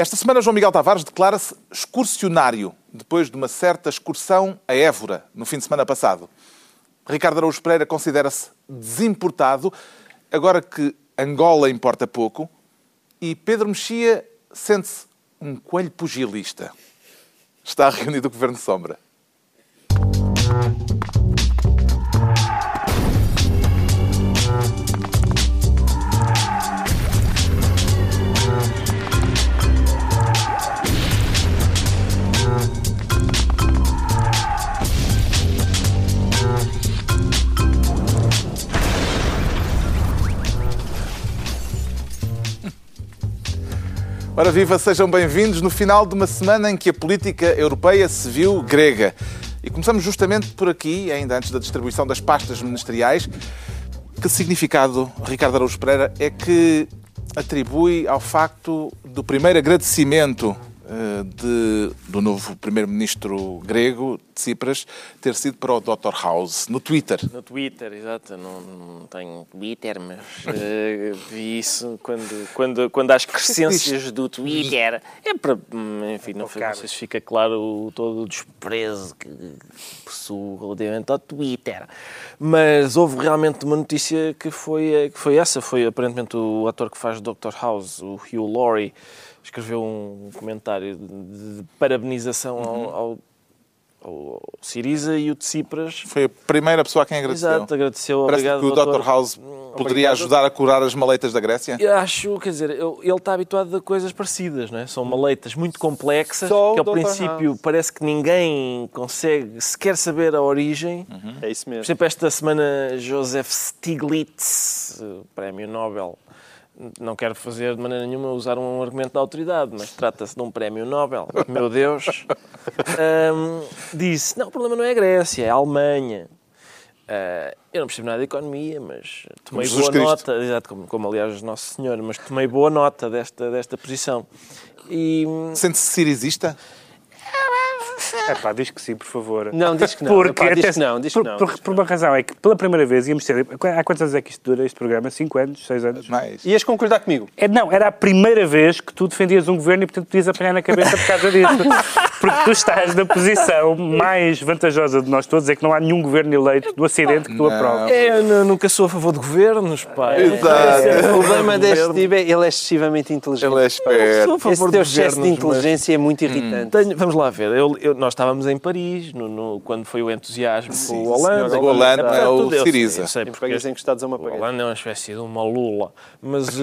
Esta semana, João Miguel Tavares declara-se excursionário, depois de uma certa excursão a Évora, no fim de semana passado. Ricardo Araújo Pereira considera-se desimportado, agora que Angola importa pouco, e Pedro Mexia sente-se um coelho pugilista. Está reunido o Governo Sombra. Ora viva, sejam bem-vindos no final de uma semana em que a política europeia se viu grega. E começamos justamente por aqui, ainda antes da distribuição das pastas ministeriais. Que significado, Ricardo Araújo Pereira, é que atribui ao facto do primeiro agradecimento de, do novo primeiro-ministro grego, Tsipras, ter sido para o Dr. House, no Twitter. No Twitter, exato. Não, não tenho Twitter, mas uh, vi isso quando, quando, quando as crescências do Twitter. É para, enfim, não, não sei se fica claro todo o desprezo que possuo relativamente ao Twitter. Mas houve realmente uma notícia que foi, que foi essa. Foi aparentemente o ator que faz Dr. House, o Hugh Laurie, escreveu um comentário de, de parabenização uhum. ao, ao o Siriza e o Tsipras. Foi a primeira pessoa a quem agradeceu. Exato, agradeceu. Parece obrigado, que o doutor. Dr. House poderia obrigado. ajudar a curar as maleitas da Grécia? Eu acho, quer dizer, ele está habituado a coisas parecidas, não é? São maleitas muito complexas, Só que ao princípio House. parece que ninguém consegue sequer saber a origem. Uhum. É isso mesmo. Por exemplo, esta semana Joseph Stiglitz, prémio Nobel, não quero fazer de maneira nenhuma usar um argumento da autoridade, mas trata-se de um prémio Nobel, meu Deus, um, disse, não, o problema não é a Grécia, é a Alemanha. Uh, eu não percebo nada de economia, mas tomei como boa nota, exato, como, como aliás Nosso Senhor, mas tomei boa nota desta, desta posição. E... Sente-se cirizista? É pá, diz que sim, por favor. Não, diz que não. Porque, Epá, diz que não, diz que por, não. Por, por, uma razão, é que pela primeira vez íamos ter. Há quantos anos é que isto dura, este programa? Cinco anos? Seis anos? Mais. Ias concordar comigo? É, não, era a primeira vez que tu defendias um governo e, portanto, podias apanhar na cabeça por causa disso. Porque tu estás na posição mais vantajosa de nós todos, é que não há nenhum governo eleito do Acidente que tu aprovas. É, eu nunca sou a favor de governos, pá. Exato. O problema deste tipo é ele é excessivamente inteligente. Ele é esperto. Esse teu excesso de inteligência é muito irritante. Tenho, vamos lá ver. Eu, eu, nós estávamos em Paris, no, no, quando foi o entusiasmo com o Holanda. O Holanda é o Siriza. Sei, porque países encostados a uma o parede. Holanda é uma espécie de uma lula. Mas uh,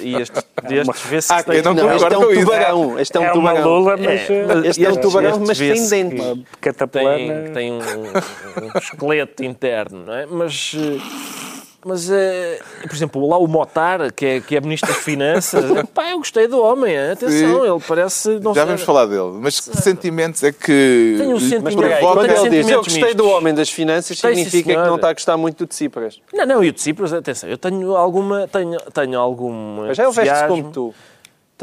e este, estes vê-se Ah, quem não Não, este é um tubarão. Este é um É uma tubarão. lula, mas. É, Este é um tubarão, mas tem vê-se dentes. Uma tem, cataplana. tem um, um esqueleto interno, não é? Mas, eh, mas eh, por exemplo, lá o Motar, que é, que é Ministro das Finanças, pá, eu gostei do homem, eh, atenção, Sim. ele parece... Não Já sei- vamos falar dele. Mas que sentimentos é que Tenho um sentimento- Mas Provoca ele diz eu sentimentos gostei do mistos. homem das finanças, Gostei, sim, significa que não está a gostar muito do Tsipras. Não, não, e o Tsipras, atenção, eu tenho alguma, tenho, tenho algum Mas já ele veste-se entusiasmo- como tu.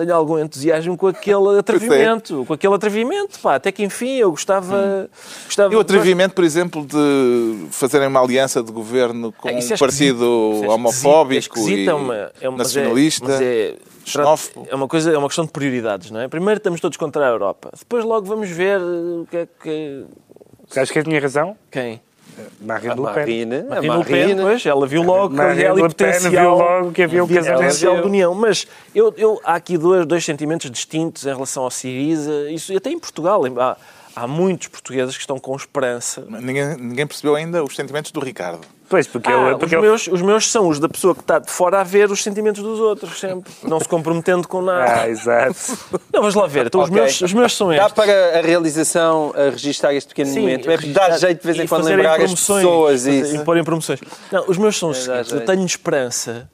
Tenho algum entusiasmo com aquele atrevimento, com aquele atrevimento, pá, até que enfim eu gostava... gostava E o atrevimento, por exemplo, de fazerem uma aliança de governo com É, isso é um partido. Isso é homofóbico esquisito, e é uma- é uma- mas é- nacionalista, mas é- xenófobo. É uma coisa, é uma questão de prioridades, não é? Primeiro estamos todos contra a Europa, depois logo vamos ver uh, o que é que Acho que eu tinha razão. quem. Marine Le Pen. Marina, a Marine Le Pen, Marina. pois, ela viu logo que Marine havia ali Le Pen potencial, viu logo que havia um havia casamento. potencial de união. Mas eu, eu, há aqui dois, dois sentimentos distintos em relação ao Siriza, isso até em Portugal. Há, há muitos portugueses que estão com esperança. Ninguém, ninguém percebeu ainda os sentimentos do Ricardo. Pois, porque Ah, ele. Porque os, ele- meus, os meus são os da pessoa que está de fora a ver os sentimentos dos outros, sempre. Não se comprometendo com nada. Ah, exato. Não, vamos lá ver. Então, os, Ok. meus, os meus são Dá estes. para a realização a registrar este pequeno Sim, momento. É dá jeito de vez em quando lembrar as pessoas e porem promoções. Não, os meus são os É, dá seguintes. Eu tenho esperança.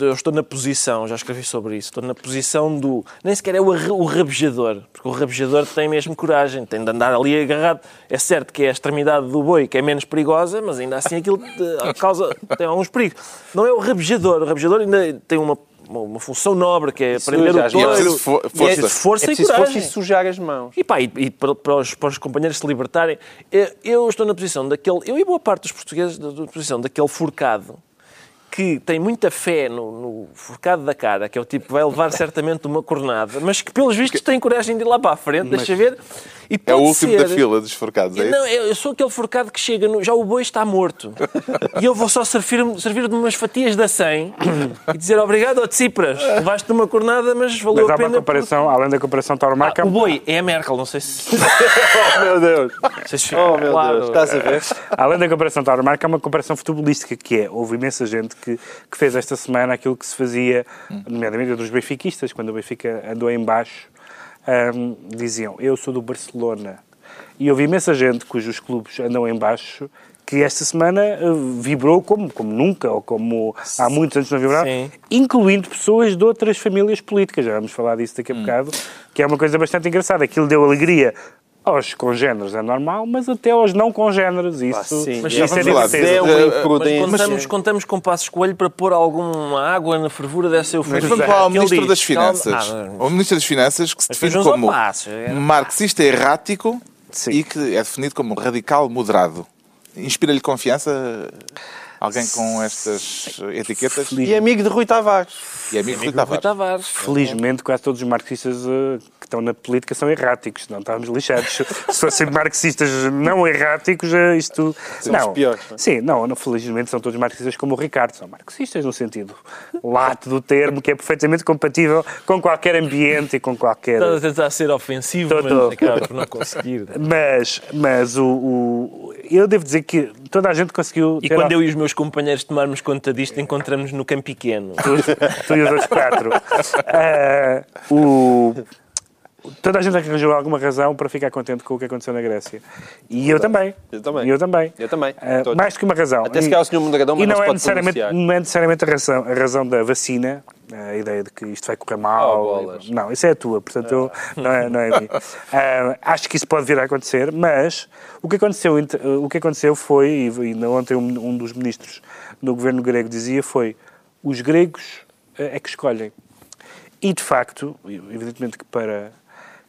Eu estou na posição, já escrevi sobre isso, estou na posição do. Nem sequer é o, o rabejador, porque o rabejador tem mesmo coragem, tem de andar ali agarrado. É certo que é a extremidade do boi que é menos perigosa, mas ainda assim aquilo eh, causa. tem alguns perigos. Não é o rabejador, o rabejador ainda tem uma, uma, função nobre que é prender suja o as E é mãos. touro. preciso fo- E é força. preciso força É e coragem. força e sujar as mãos. E pá, e, e para, para os, para os companheiros se libertarem, eu, eu estou na posição daquele, eu e boa parte dos portugueses, da posição daquele forcado que tem muita fé no, no forcado da cara, que é o tipo que vai levar certamente uma cornada, mas que pelos vistos tem coragem de ir lá para a frente, deixa ver. E É o último ser... da fila dos forcados, é isso? Não, eu eu sou aquele forcado que chega, no... já o boi está morto. e eu vou só servir-me servir de umas fatias da 100 e dizer obrigado ao Tsipras. Levaste uma cornada, mas valeu Mas a pena. uma comparação, além da comparação Ah, tauromarca, o boi é a Merkel, não sei se. Oh, meu Deus. se Oh, meu claro. Deus. Estás a ver? além da comparação tauromarca, há uma comparação futebolística, que é, houve imensa gente que, que fez esta semana aquilo que se fazia, nomeadamente dos benfiquistas, quando o Benfica andou em baixo, ahm, diziam, eu sou do Barcelona. E houve imensa gente cujos clubes andam em baixo que esta semana eh, vibrou como, como nunca, ou como há muitos anos não vibraram, Sim. incluindo pessoas de outras famílias políticas. Já vamos falar disso daqui a bocado, que é uma coisa bastante engraçada. Aquilo deu alegria aos congêneres, é normal, mas até aos não congêneres. Isso, sim. Mas isso já é divertido. É uma Mas contamos, contamos com Passos Coelho para pôr alguma água na fervura dessa Mas euforia. vamos falar ao Ministro diz, das calma- Finanças. Ah, O Ministro das Finanças que se Mas define como era- marxista errático Sim. e que é definido como radical moderado. Inspira-lhe confiança alguém com estas etiquetas? E amigo de Rui Tavares. E amigo de Rui Rui Tavares. Tavares. Felizmente, quase todos os marxistas eh, que estão na política são erráticos, senão estávamos lixados. Se fossem marxistas não erráticos, eh, isto. São não. os piores, não é? Sim, não, não, felizmente são todos marxistas como o Ricardo. São marxistas no sentido lato do termo, que é perfeitamente compatível com qualquer ambiente e com qualquer. Estás a tentar ser ofensivo, Tô, mas tô. acaba por não conseguir. Mas, mas o, o- eu devo dizer que toda a gente conseguiu. E quando a- eu e os meus companheiros tomarmos conta disto, encontramos no campo pequeno. tu, tu e os outros quatro. Ah, o- Toda a gente arranjou alguma razão para ficar contente com o que aconteceu na Grécia. E eu também. Eu também. Eu também. Eu também. Todos. mais do que uma razão. Até se calhar o Sr. Mondragão, mas E não não é, necessariamente, pronunciar. não é necessariamente a razão, a razão da vacina, a ideia de que isto vai correr mal. Oh, não, isso é a tua, portanto eu- não, é, não é a minha. Ah, acho que isso pode vir a acontecer, mas o que aconteceu, o que aconteceu foi, e ainda ontem um, um dos ministros do governo grego dizia, foi os gregos é que escolhem. E, de facto, evidentemente que para,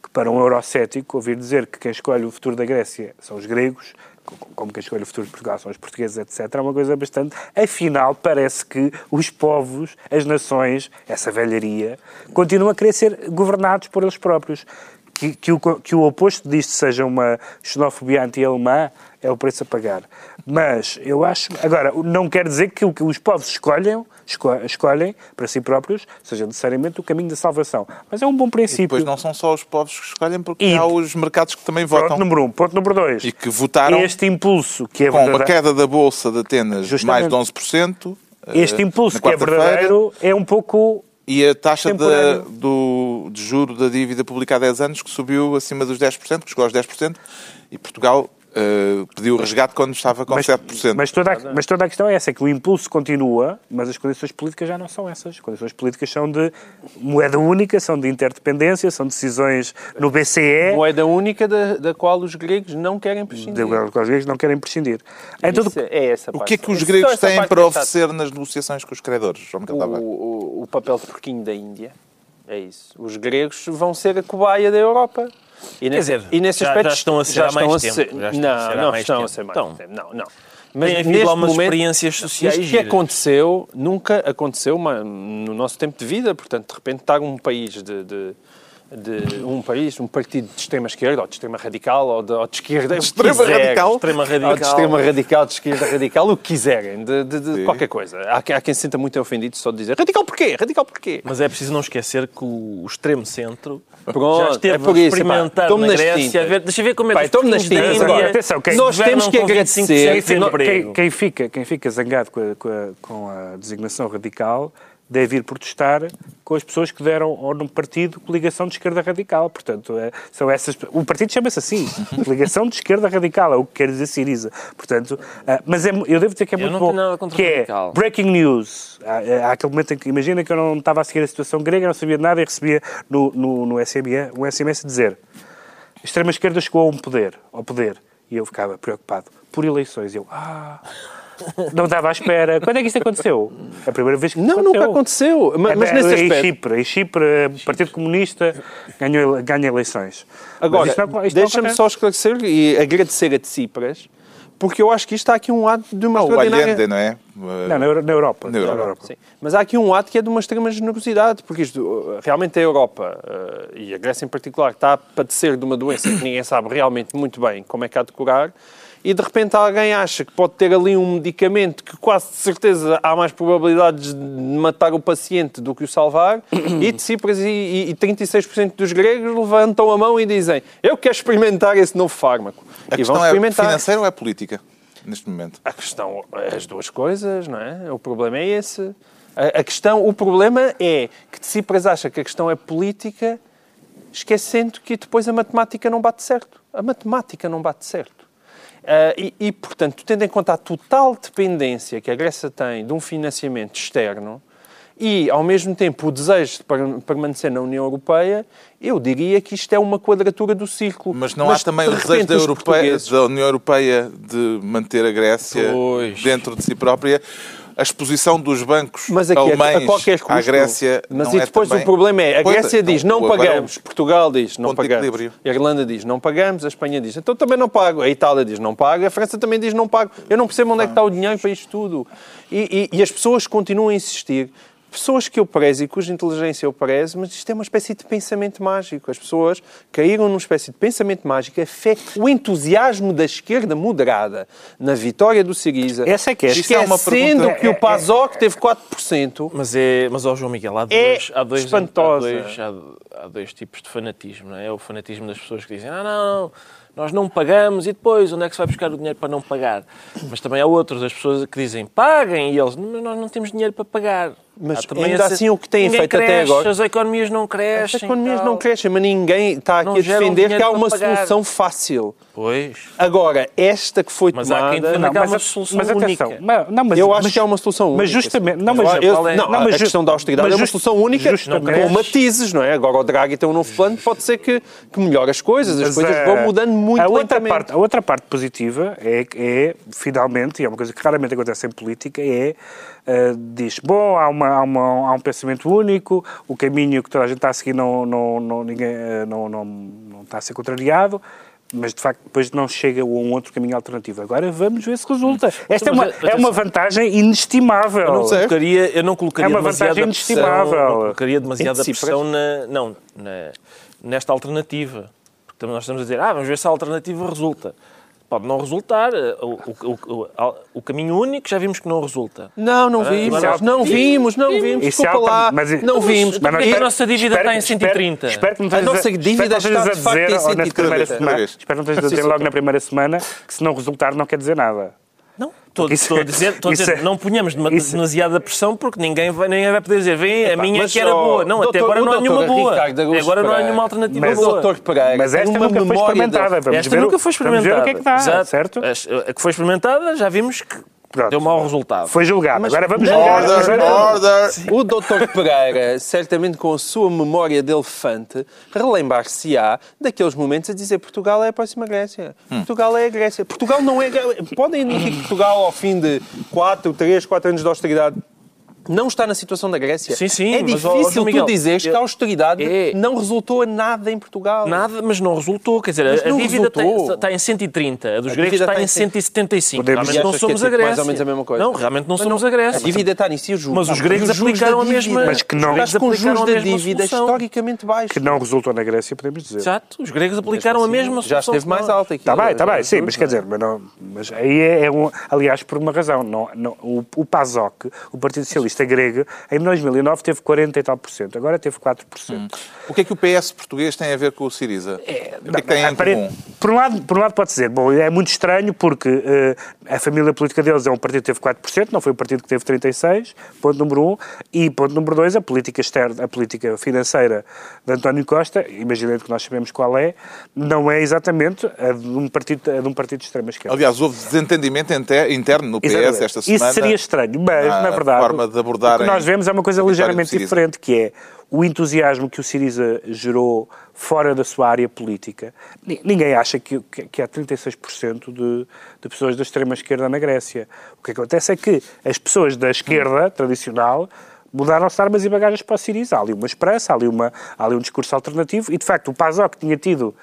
que para um eurocético, ouvir dizer que quem escolhe o futuro da Grécia são os gregos, co- como quem escolhe o futuro de Portugal são os portugueses, etc., é uma coisa bastante... Afinal, parece que os povos, as nações, essa velharia, continuam a querer ser governados por eles próprios. Que, que o, que o oposto disto seja uma xenofobia anti-alemã é o preço a pagar. Mas eu acho. Agora, não quer dizer que o que os povos escolhem, esco- escolhem para si próprios seja necessariamente o caminho da salvação. Mas é um bom E princípio. depois não são só os povos que escolhem, porque E- há os mercados que também Ponto votam número um. Ponto número dois. e que votaram Este impulso que é com uma verdadeiro. queda da Bolsa de Atenas de mais de 11%. eh, Este impulso na que é verdadeiro é um pouco. E a taxa de, temporário. do, de juro da dívida publicada há 10 anos que subiu acima dos 10%, que chegou aos 10%, e Portugal eh, pediu resgate quando estava com Mas, 7%. mas, toda a, mas toda a questão é essa, é que o impulso continua, mas as condições políticas já não são essas. As condições políticas são de moeda única, são de interdependência, são decisões no BCE, Moeda única da, da qual os gregos não querem prescindir. de qual os gregos não querem prescindir. Em todo, Isso é essa o parte. que é que os gregos têm para é oferecer nas negociações com os credores, João O, o, o papel de porquinho da Índia. É isso. Os gregos vão ser a cobaia da Europa. E Quer dizer, e nesse já- aspecto, já estão a ser há mais tempo. ser- Já estão a não, ser não mais estão tempo. a ser mais Estão. tempo. Não, não. Tem havido neste lá umas momento, experiências sociais Isto que aconteceu, nunca aconteceu uma- no nosso tempo de vida. Portanto, de repente, estar um país de, de- de um país, um partido de extrema esquerda, ou de extrema radical, ou de, ou de esquerda, o que extrema quiser. radical? Extrema Ou de radical. extrema radical, de esquerda radical, o que quiserem, de, de- de qualquer coisa. Há, quem- há quem se sinta muito ofendido só de dizer radical porquê? Radical porquê? Mas é preciso não esquecer que o extremo centro Pronto, já esteve é por a isso, experimentar pá, na Grécia. ver- deixa eu ver como é que tome nas tintas. Agora, atenção, quem- nós temos que agradecer. 25% de Quem- desemprego. quem, quem fica, quem fica zangado com a, com a- com a designação radical deve ir protestar com as pessoas que deram ao num partido coligação de esquerda radical. Portanto, é- são essas. O partido chama-se assim, coligação de esquerda radical, é o que quer dizer Siriza. Portanto, ah, mas é eu devo dizer que é Eu muito não bom. tenho nada contra que é breaking news. Há, há aquele momento em que imagina que eu não estava a seguir a situação grega, não sabia de nada e recebia no, no, no SMS, um SMS dizer a extrema-esquerda chegou a um poder, ao poder. E eu ficava preocupado. Por eleições. Eu, ah, não estava à espera. Quando é que isto aconteceu? É a primeira vez que Não, aconteceu. nunca aconteceu. Ma- Mas, É, nesse em aspecto. Chipre, em Chipre, o Partido Comunista ganhou, ganha eleições. Mas Agora, não- não deixa-me só esclarecer e agradecer a Tsipras porque eu acho que isto está aqui um ato de uma Ah, o extraordinária... Allende, não é? Não, na, Euro- na Europa. Na Europa. Sim. Mas há aqui um ato que é de uma extrema generosidade, porque isto, uh, realmente a Europa, uh, e a Grécia em particular, está a padecer de uma doença que ninguém sabe realmente muito bem como é que há de curar, e de repente alguém acha que pode ter ali um medicamento que quase de certeza há mais probabilidades de matar o paciente do que o salvar, e Tsipras e, e, e 36% dos gregos levantam a mão e dizem eu quero experimentar esse novo fármaco. A e vão questão é experimentar. financeira ou é política, neste momento? A questão, as duas coisas, não é? O problema é esse. A, a questão, o problema é que Tsipras acha que a questão é política, esquecendo que depois a matemática não bate certo. A matemática não bate certo. Ah, e, e, portanto, tendo em conta a total dependência que a Grécia tem de um financiamento externo e, ao mesmo tempo, o desejo de per- permanecer na União Europeia, eu diria que isto é uma quadratura do círculo. Mas não há também de o desejo da, Europeia- portugueses- da União Europeia de manter a Grécia Pois. dentro de si própria? A exposição dos bancos Mas aqui, a- alemães a à Grécia Mas não e é depois também... o problema é, a Grécia então, diz, não pagamos. Portugal diz, não pagamos. A Irlanda diz, não pagamos. A Espanha diz, então também não pago. A Itália diz, não pago. A França também diz, não pago. Eu não percebo onde é que está o dinheiro para isto tudo. E, e- e as pessoas continuam a insistir. Pessoas que eu prezo e cuja inteligência eu prezo, mas isto é uma espécie de pensamento mágico. As pessoas caíram numa espécie de pensamento mágico. A fé, o entusiasmo da esquerda moderada na vitória do Siriza, Essa é que é. Isso é uma esquecendo pergunta- que o PASOK teve 4%. Mas, é, mas ó João Miguel, há É dois, há, dois, há, dois, há, há dois tipos de fanatismo. Não é? é o fanatismo das pessoas que dizem ah, não, não, nós não pagamos e depois onde é que se vai buscar o dinheiro para não pagar? Mas também há outros, das pessoas que dizem paguem e eles, mas nós não temos dinheiro para pagar. Mas ainda esse- assim o que têm feito até cresce, agora- As economias não crescem. As economias não crescem, mas ninguém está aqui Não a defender que há uma solução fácil. Pois. Agora, esta que foi Mas há quem tomada... defenda que há uma a- solução mas atenção, única. mas- não, mas, eu acho mas- que há uma solução única. Mas justamente, não, mas, Eu- eu- é? não, Não, a mas ju- questão da austeridade mas é uma just- solução única justamente- com matizes, não é? Agora o Draghi tem um novo plano, pode ser que, que melhore as coisas, as Mas, coisas eh, vão mudando muito a outra lentamente. parte A outra parte positiva é, é, finalmente, e é uma coisa que raramente acontece em política, é, eh, diz, bom, há, uma, há, uma- há um pensamento único, o caminho que toda a gente está a seguir não, não, não, ninguém, eh, não, não, não está a ser contrariado, mas de facto depois não chega a um outro caminho alternativo. Agora vamos ver se resulta. Esta é uma, é uma vantagem inestimável. Eu não colocaria, eu não colocaria É uma demasiada vantagem pressão, inestimável. não colocaria demasiada pressão na, não, na- nesta alternativa. Porque também nós estamos a dizer, ah, vamos ver se a alternativa resulta. Pode não resultar. O, o- o- o- o caminho único já vimos que não resulta. Não, não vimos, agora- não vimos, não vimos, é desculpa lá, mas- não vimos. Mas E a nossa dívida espero- está em 130. Espero, espero que não A nossa dívida está, a de facto, em dizer, ou na 130. primeira Cada semana, vez. espero que não estejas a dizer logo na primeira semana que se não resultar não quer dizer nada. Estou, estou a é- dizer, estou a isso dizer é- não ponhamos demasiada pressão porque ninguém vai, ninguém vai poder dizer, vem, a minha mas que era boa. Não, até doutor- agora o não há nenhuma boa. Ricardo Até agora não há nenhuma alternativa Mas boa. doutor Pereira Mas esta uma nunca foi experimentada. Vamos Esta ver, nunca foi Vamos ver experimentada. o que é que dá, Exato. certo? A, a que foi experimentada já vimos que Pronto. deu mau resultado. Foi julgado. Agora vamos julgar. Order, order! O Dr. Pereira, certamente com a sua memória de elefante, relembrar-se-á daqueles momentos a dizer Portugal é a próxima Grécia. Hum. Portugal é a Grécia. Portugal não é... Podem admitir que Portugal, ao fim de 4, 3, 4 anos de austeridade, não está na situação da Grécia. Sim, sim, É mas, difícil tu Miguel, dizeres que eu- a austeridade É. não resultou a nada em Portugal. Nada, mas não resultou. Quer dizer, Mas a dívida tem- está em 130, a dos A gregos dívida está está em em 175. Podemos- Realmente não que é somos a Grécia. mais ou menos a mesma coisa? Não, realmente não Mas somos não- a Grécia. A dívida está nisso e os juros. Mas os gregos aplicaram a mesma-. Mas que não- Os com os juros aplicaram da a mesma dívida solução. historicamente baixos. Que não resultou na Grécia, podemos dizer. Exato, os gregos aplicaram a mesma Já solução. esteve que mais alta aqui. Está bem, está bem, sim, mas quer dizer, mas, mas aí é, é aliás, por uma razão. O, o PASOK, o Partido Socialista Grego, em 2009 teve 40 e tal por cento, agora teve 4%. O que é que o PS português tem a ver com o Siriza? o que é que tem? Por um, lado, por um lado pode-se dizer, bom, é muito estranho porque eh, a família política deles é um partido que teve 4%, não foi o partido que teve 36%, ponto número um, e ponto número dois, a política externa, a política financeira de António Costa, imaginando que nós sabemos qual é, não é exatamente a de um partido, a de um partido de extrema esquerda. Aliás, houve desentendimento inte- interno no PS Exatamente. esta semana. Isso seria estranho, mas, na na verdade, forma de abordarem o que nós vemos é uma coisa ligeiramente diferente, que é o entusiasmo que o Siriza gerou fora da sua área política. Ni- Ninguém acha que, que, que há 36% de, de pessoas da extrema-esquerda na Grécia. O que acontece é que as pessoas da esquerda tradicional mudaram-se de armas e bagagens para o Siriza. Há ali uma esperança, há ali, uma, há ali um discurso alternativo e, de facto, o PASOK tinha tido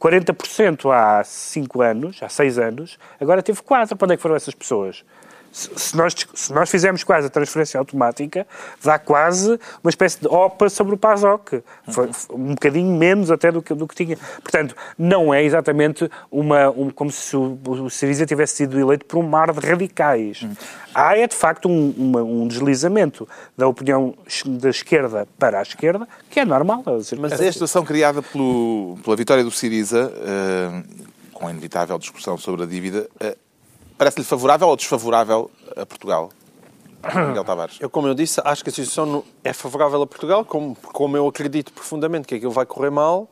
40% há 5 anos, há 6 anos, agora teve 4. Para onde é que foram essas pessoas? Se nós, se nós fizermos quase a transferência automática, dá quase uma espécie de OPA sobre o PASOC. Foi um bocadinho menos até do que, do que tinha. Portanto, não é exatamente uma, um, como se o, o Siriza tivesse sido eleito por um mar de radicais. Há, é de facto um, uma, um deslizamento da opinião da esquerda para a esquerda, que é normal. Mas a situação criada pelo, pela vitória do Siriza, uh, com a inevitável discussão sobre a dívida, uh, Parece-lhe favorável ou desfavorável a Portugal? Miguel Tavares. Eu, como eu disse, acho que a situação é favorável a Portugal, como, como eu acredito profundamente que aquilo vai correr mal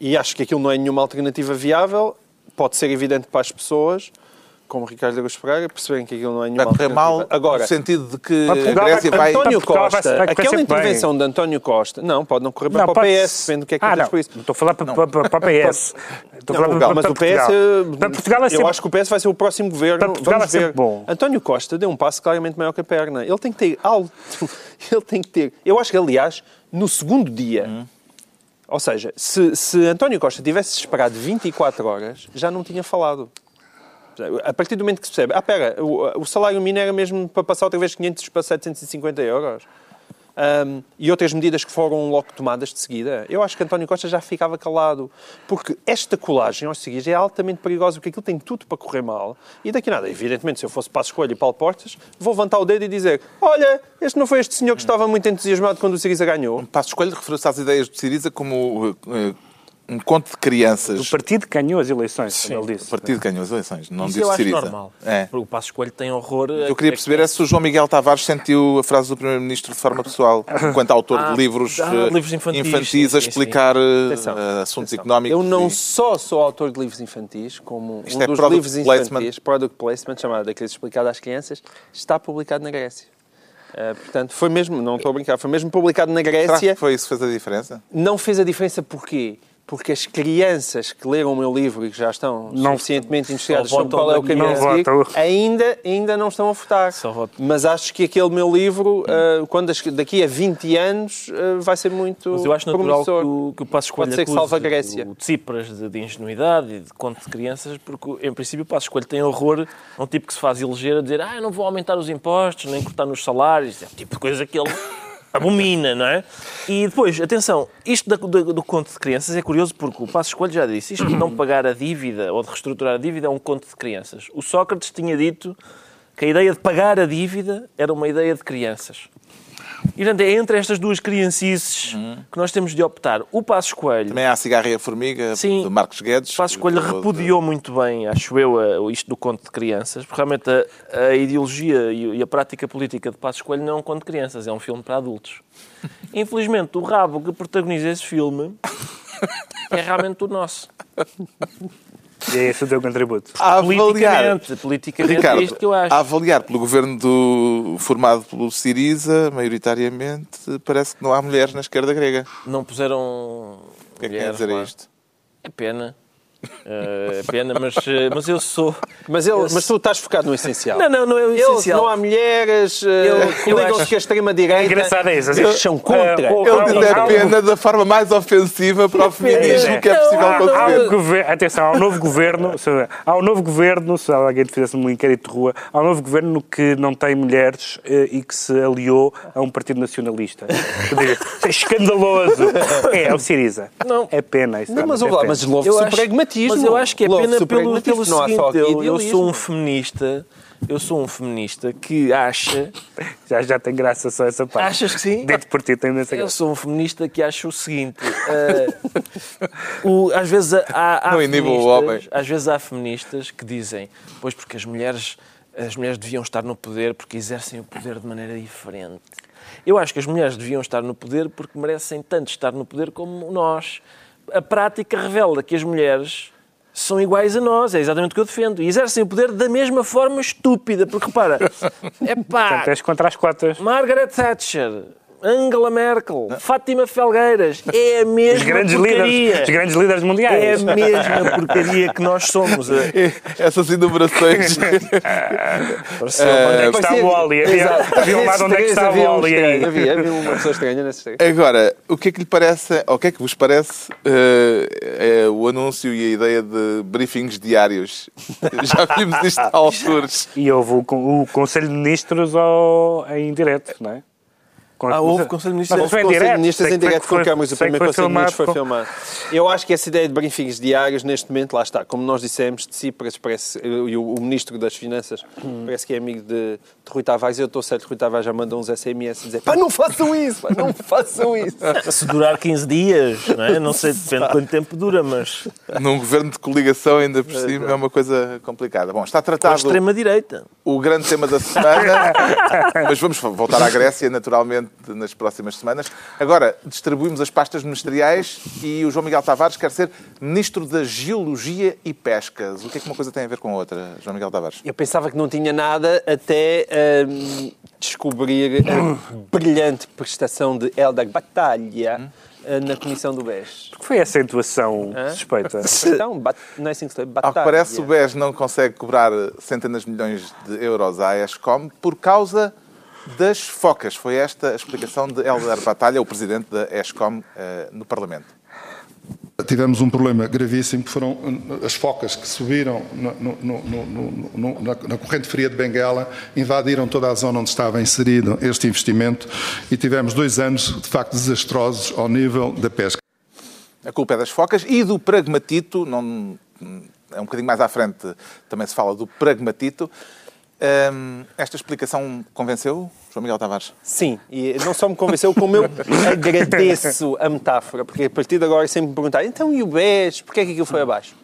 e acho que aquilo não é nenhuma alternativa viável, pode ser evidente para as pessoas, como Ricardo Agus Pereira, perceberem que aquilo não é nenhuma vai correr mal Agora, no sentido de que a Grécia vai... António Costa, vai, vai aquela intervenção bem. de António Costa, não, pode não correr bem para o PS, depende do que é que ah, não. por isso. Estou a falar para, para, para, o PS. Estou a falar para, mas para o PS, para Portugal é sempre... eu acho que o PS vai ser o próximo governo. Para Portugal Vamos é ver. bom. António Costa deu um passo claramente maior que a perna. Ele tem que ter alto, ele tem que ter... Eu acho que, aliás, no segundo dia... Hum. Ou seja, se, se António Costa tivesse esperado 24 horas, já não tinha falado. A partir do momento que se percebe, ah, pera, o, o salário mínimo era mesmo para passar outra vez 500 para 750 euros. Um, e outras medidas que foram logo tomadas de seguida, eu acho que António Costa já ficava calado. Porque esta colagem aos seguintes é altamente perigosa, porque aquilo tem tudo para correr mal. E daqui nada, evidentemente, se eu fosse para a escolha e Paulo Portas, vou levantar o dedo e dizer: Olha, este não foi este senhor que estava muito entusiasmado quando o Siriza ganhou. Passo escolha referiu-se às ideias do Siriza como uh, um conto de crianças. O partido ganhou as eleições, Sim, como ele disse. O partido ganhou as eleições, não Isso disse eu acho Siriza. normal. É. Porque o Passo Escolho tem horror. Eu queria perceber é se o João Miguel Tavares sentiu a frase do Primeiro-Ministro de forma pessoal, enquanto autor ah, de livros, ah, eh, livros infantis, infantis sim, a explicar. Eh, atenção, assuntos atenção. económicos. Eu não e... só sou autor de livros infantis, como Isto um é dos livros placement. infantis, Product Placement, chamado Daqueles Explicado às Crianças, está publicado na Grécia. Uh, portanto, foi mesmo, não estou a brincar, foi mesmo publicado na Grécia. Será que foi isso que fez a diferença? Não fez a diferença porquê? Porque as crianças que leram o meu livro e que já estão não, suficientemente investigadas sobre qual é o caminho a seguir, ainda, ainda não estão a votar. Mas acho que aquele meu livro, uh, quando daqui a 20 anos, uh, vai ser muito Mas eu acho natural que o, que o Passo Escolha ser que salve a Grécia. O Tsipras de, de, ingenuidade e de conto de crianças, porque em princípio o Passo Escolha tem horror a um tipo que se faz eleger a dizer ah, eu não vou aumentar os impostos, nem cortar nos salários, é o tipo de coisa que ele abomina, não é? E depois, atenção, isto do, do, conto de crianças é curioso porque o Passo Escolho já disse, isto de não pagar a dívida ou de reestruturar a dívida é um conto de crianças. O Sócrates tinha dito que a ideia de pagar a dívida era uma ideia de crianças. E, portanto, é entre estas duas criancices uhum. que nós temos de optar. O Passo Coelho... Também há a cigarra e a formiga, Sim, de Marcos Guedes. O Passo Coelho repudiou muito bem, acho eu, isto do conto de crianças, porque realmente a, a ideologia e a prática política de Passo Coelho não é um conto de crianças, é um filme para adultos. Infelizmente, o rabo que protagoniza esse filme é realmente o nosso. E é esse o teu contributo. A avaliar, politicamente, politicamente Ricardo, é isto que eu acho. A avaliar pelo governo do, formado pelo Siriza, maioritariamente, parece que não há mulheres na esquerda grega. Não puseram. O que é que quer dizer isto? É pena. Uh, é pena, mas, eh, mas eu sou. Mas, ele, mas tu estás focado no essencial. Não, não, não é o essencial. não há mulheres, uh, ligam-se que a extrema-direita. É engraçado é isso. Eles são contra. Uh, ele diz é pena da forma mais ofensiva para o feminismo que é possível conceber. Atenção, há um novo governo, há um novo governo, se alguém fizesse um inquérito de rua, há um novo governo que não tem mulheres e que se aliou a um partido nacionalista. é escandaloso. É, é o Siriza. Não. É pena isso. Não, mas, é mas louve-se pragmatismo mas eu acho que é pena pelo, pelo seguinte, eu, eu sou um feminista eu sou um feminista que acha. Já, já tem graça só essa parte. Achas que sim? Dito por ti tem imensa graça. Eu sou um feminista que acha o seguinte: uh, o, às vezes há, há feministas, às vezes há feministas que dizem, pois porque as mulheres, as mulheres deviam estar no poder porque exercem o poder de maneira diferente. Eu acho que as mulheres deviam estar no poder porque merecem tanto estar no poder como nós a prática revela que as mulheres são iguais a nós, é exatamente o que eu defendo. E exercem o poder da mesma forma estúpida, porque repara, é pá. Portanto, és contra as cotas. Margaret Thatcher Angela Merkel, Fátima Felgueiras, é a mesma Os grandes porcaria. líderes, os grandes líderes É a mundiais. mesma porcaria que nós somos. Essas enumerações. Onde é que está o Wally? Havia, um lado onde é que está o Wally aí. Havia, havia uma pessoa estranha nesses três. Agora, o que é que lhe parece, ou o que é que vos parece eh, é o anúncio e a ideia de briefings diários? Já vimos isto há alguns. E houve o, o Conselho de Ministros ao, em direto, não é? Com- Ah, houve Conselho de Ministros. Mas foi em Conselho de direto. Ministros em direto com câmaras. O primeiro Conselho de Ministros foi filmado filmado. Eu acho que essa ideia de briefings diários, neste momento, lá está. Como nós dissemos, de Cipras, parece, e o, o Ministro das Finanças parece que é amigo de, de Rui Tavares. Eu estou certo que Rui Tavares já mandou uns SMS a dizer pá, não façam isso, pá, não façam isso. Se durar 15 dias, não é? Não sei, depende de quanto tempo dura, mas Num governo de coligação, ainda por cima, é uma coisa complicada. Bom, está tratado extrema-direita. o grande tema da semana, mas vamos voltar à Grécia, naturalmente, nas próximas semanas. Agora, distribuímos as pastas ministeriais e o João Miguel Tavares quer ser Ministro da Geologia e Pescas. O que é que uma coisa tem a ver com a outra, João Miguel Tavares? Eu pensava que não tinha nada até hum, descobrir a brilhante prestação de Eldar Batalha eh, na Comissão do BES. que foi essa intuação suspeita? Então, não é assim que se Ao Batalha. que parece, o BES não consegue cobrar centenas de milhões de euros à ESCOM por causa das focas. Foi esta a explicação de Eldar Batalha, o presidente da ESCOM, eh, no Parlamento. Tivemos um problema gravíssimo, que foram uh, as focas que subiram no- no- no- na, na corrente fria de Benguela, invadiram toda a zona onde estava inserido este investimento e tivemos dois anos, de facto, desastrosos ao nível da pesca. A culpa é das focas e do pragmatito. Não, é um bocadinho mais à frente também se fala do pragmatito. Hum, esta explicação convenceu, João Miguel Tavares? Sim, e não só me convenceu, como eu agradeço a metáfora, porque a partir de agora sempre me perguntar então e o BES, porquê é que aquilo foi abaixo?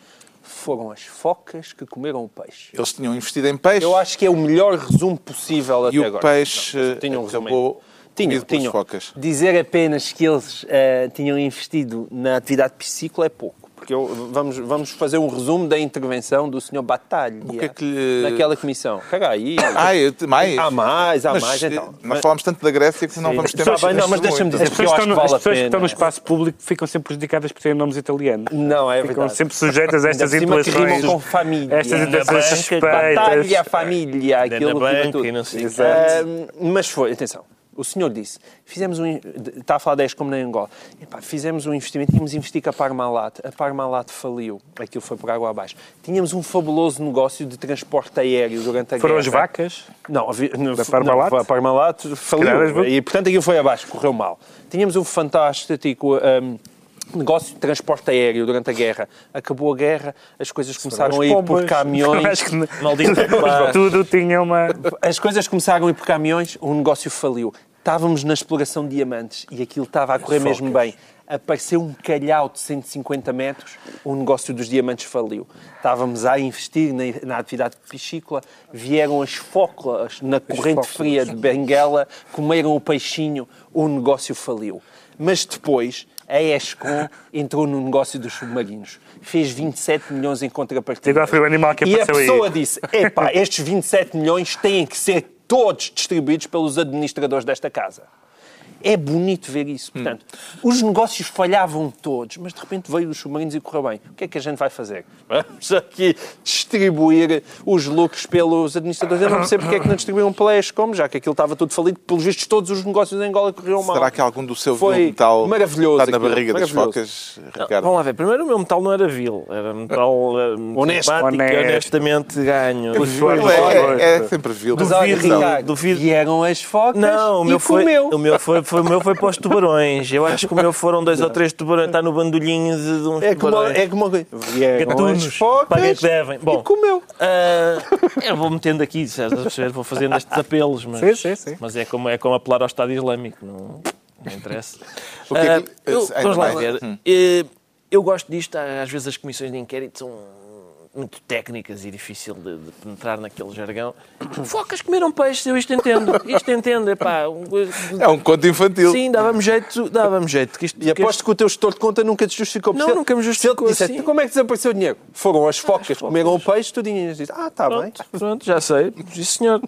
Foram as focas que comeram o peixe. Eles tinham investido em peixe Eu acho que é o melhor resumo possível até e o agora. peixe Não, tinham um acabou Tinham, focas. Dizer apenas que eles eh, tinham investido na atividade piscícola é pouco. Porque eu- vamos, vamos fazer um resumo da intervenção do Sr. Batalha O que é que lhe- naquela comissão. Caga aí. Ah, eu- mais? Há mais, há Mas, mais. Então. eh, Nós falamos tanto da Grécia que não vamos ter mais bem, não, mas deixa-me dizer, As pessoas, que que no- vale as pessoas a que estão no espaço público ficam sempre prejudicadas por terem nomes italianos. Não, é Ficam verdade. sempre sujeitas a estas que intuações. com família. Estas banca, suspeitas. Batalha, família, aquilo banca tudo. não sei. Ah, mas foi, atenção, o senhor disse, fizemos um, está a falar 10 como na Angola, Epá, fizemos um investimento, tínhamos investir com a Parmalat, a Parmalat faliu, aquilo foi por água abaixo. Tínhamos um fabuloso negócio de transporte aéreo durante a Foram guerra. as vacas? Não, Da Parmalat? não, a Parmalat faliu. E, portanto, aquilo foi abaixo, correu mal. Tínhamos um fantástico hum, negócio de transporte aéreo durante a guerra. Acabou a guerra, as coisas começaram a ir por Pombas. caminhões. Acho que Maldito pá. tudo tinha uma... As coisas começaram a ir por caminhões, o negócio faliu. Estávamos na exploração de diamantes e aquilo estava a correr mesmo bem. Apareceu um calhau de 150 metros, o negócio dos diamantes faliu. Estávamos a investir na, na atividade piscícola, vieram as fóculas na corrente fria de Benguela, comeram o peixinho, o negócio faliu. Mas depois, a ESCOM entrou no negócio dos submarinos. Fez 27 milhões em contrapartida. Agora foi o animal que E a apareceu aí. pessoa disse: epá, estes 27 milhões têm que ser todos distribuídos pelos administradores desta casa. É bonito ver isso. Portanto, os negócios falhavam todos, mas de repente veio os submarinos e correu bem. O que é que a gente vai fazer? Vamos aqui distribuir os lucros pelos administradores. Eu não percebo porque é que não distribuíram pela ESCOM, já que aquilo estava tudo falido. Pelos vistos, todos os negócios em Angola correram mal. Será que algum do seu Foi metal maravilhoso está na aquilo, barriga das focas, Ricardo? Vamos lá ver. Primeiro, o meu metal não era vil. Era metal eh, Honesto. simpático Honesto. honestamente ganho. É, é- é sempre vil. Mas olha, Ricardo, duvido. vieram as focas Não, o meu, e foi, comeu. o, meu foi, foi- o meu foi para os tubarões. Eu acho que o meu foram dois ou três tubarões. Está no bandolhinho de, de uns É como, tubarões. é como vieram as Gatunos. Paguem que devem. Bom, e comeu. ah, eu vou metendo aqui, vou fazendo estes apelos, mas, Sim, sim, sim. mas é, como, é como apelar ao Estado Islâmico, não, não interessa. É Ah, eu- vamos lá ver. Hum. Eh, Eu gosto disto, às vezes as comissões de inquérito são muito técnicas e difícil de, de penetrar naquele jargão. Focas comeram peixe, eu isto entendo. Isto entendo, epá, um, É um conto infantil. Sim, dava-me jeito, dava-me jeito. Que isto, E aposto que o teu gestor de conta nunca te justificou. Não, nunca me justificou Se ele dissesse, assim. como é que desapareceu o dinheiro? Foram as focas que comeram o peixe, tu tinhas dito, ah, está bem. Pronto, já sei. Sim, senhor.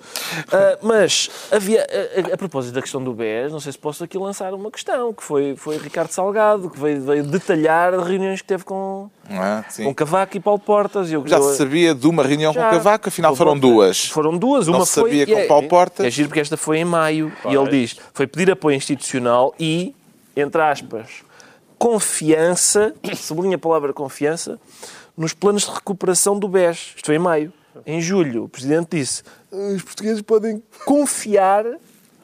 Ah, mas havia, a, a- a propósito da questão do BES, não sei se posso aqui lançar uma questão, que foi, foi Ricardo Salgado, que veio, veio detalhar reuniões que teve com, Não é? Sim. com Cavaco e Paulo Portas. Eu, Já eu- se sabia de uma reunião Já. com Cavaco, afinal Com foram duas. Foram duas, Não uma se foi... sabia e com é- Paulo Portas. É giro porque esta foi em maio e ele diz, foi pedir apoio institucional e, entre aspas, confiança, sublinha a palavra confiança, nos planos de recuperação do BES. Isto foi em maio. Em julho, o Presidente disse, os portugueses podem confiar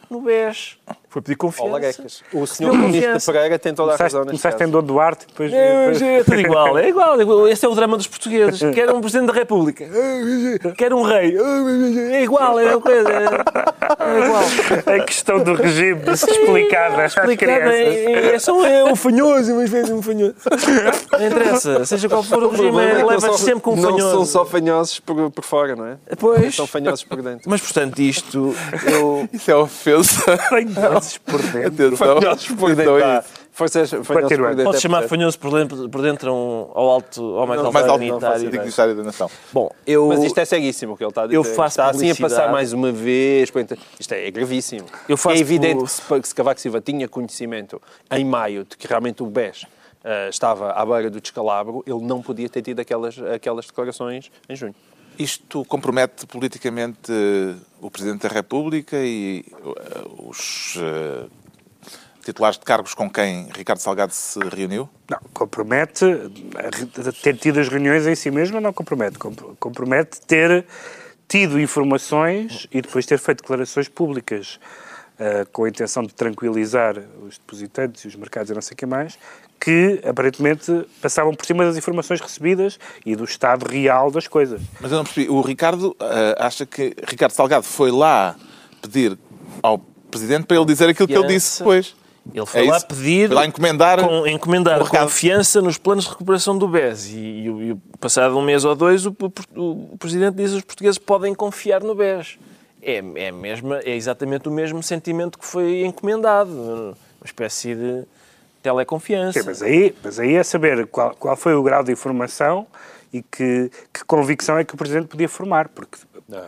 no BES. Foi pedir confiança. O senhor Ministro. Pereira tem toda a Começaste, razão começaste em. Dom Duarte, depois... É, depois- é tudo igual, é igual. Esse é o drama dos portugueses. Quer um Presidente da República, quer um rei. É igual, é uma coisa. É igual. A questão do regime explicada às Explicado, crianças. é, é, só é um fanhoso, mas fez um fanhoso. Não interessa, seja qual for o O regime, problema é que não leva são- sempre com um Não fanhoso. são só fanhosos por, por fora, não é? Pois. São fanhosos por dentro. Mas, portanto, isto, eu... Isso é ofensa. Fanhosos por dentro. Atenção. Fanhosos por dentro. Fanhosos fanhosos por dentro. Pode é chamar processo. fanhoso por dentro, por dentro um, ao alto, ao mais alto Mais alto dignitário. dignitário da nação. Bom, eu... Mas isto é ceguíssimo o que ele está a dizer. Eu faço está assim a passar mais uma vez. Isto é gravíssimo. Eu faço é evidente por- que se, Cavaco Silva tinha conhecimento em maio de que realmente o BES eh, estava à beira do descalabro, ele não podia ter tido aquelas, aquelas declarações em junho. Isto compromete politicamente eh, o Presidente da República e eh, os eh, titulares de cargos com quem Ricardo Salgado se reuniu? Não, compromete ter tido as reuniões em si mesmo, não compromete. Compro- Compromete ter tido informações e depois ter feito declarações públicas eh, com a intenção de tranquilizar os depositantes e os mercados e não sei o que mais, que aparentemente passavam por cima das informações recebidas e do estado real das coisas. Mas eu não percebi. O Ricardo eh, acha que Ricardo Salgado foi lá pedir ao Presidente para ele dizer aquilo que ele disse depois. Ele foi É lá isso? pedir. Foi lá encomendar com- encomendar um confiança nos planos de recuperação do BES. E, e, e passado um mês ou dois, o, o- o Presidente diz que os portugueses podem confiar no BES. É, é, mesmo, é exatamente o mesmo sentimento que foi encomendado. Uma espécie de teleconfiança. Sim, mas aí, mas aí é saber qual, qual foi o grau de informação e que, que convicção é que o Presidente podia formar. Porque, Não, não.